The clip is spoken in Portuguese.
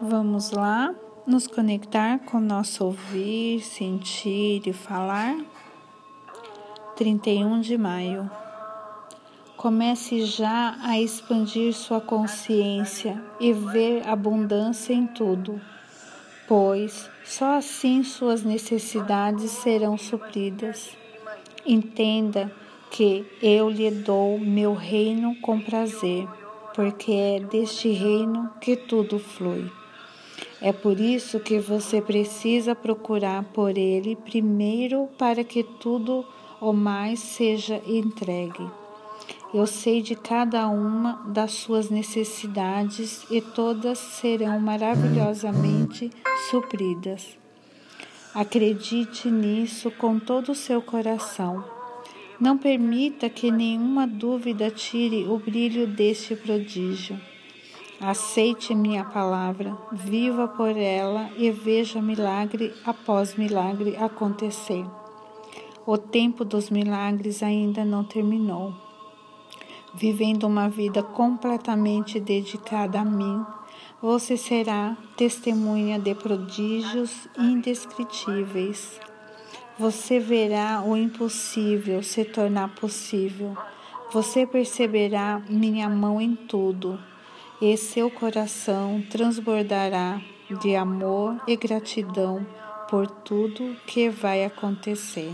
Vamos lá nos conectar com nosso ouvir, sentir e falar. 31 de maio. Comece já a expandir sua consciência e ver abundância em tudo, pois só assim suas necessidades serão supridas. Entenda que eu lhe dou meu reino com prazer, porque é deste reino que tudo flui. É por isso que você precisa procurar por ele primeiro para que tudo o mais seja entregue. Eu sei de cada uma das suas necessidades e todas serão maravilhosamente supridas. Acredite nisso com todo o seu coração. Não permita que nenhuma dúvida tire o brilho deste prodígio. Aceite minha palavra, viva por ela e veja milagre após milagre acontecer. O tempo dos milagres ainda não terminou. Vivendo uma vida completamente dedicada a mim, você será testemunha de prodígios indescritíveis. Você verá o impossível se tornar possível. Você perceberá minha mão em tudo, e seu coração transbordará de amor e gratidão por tudo que vai acontecer.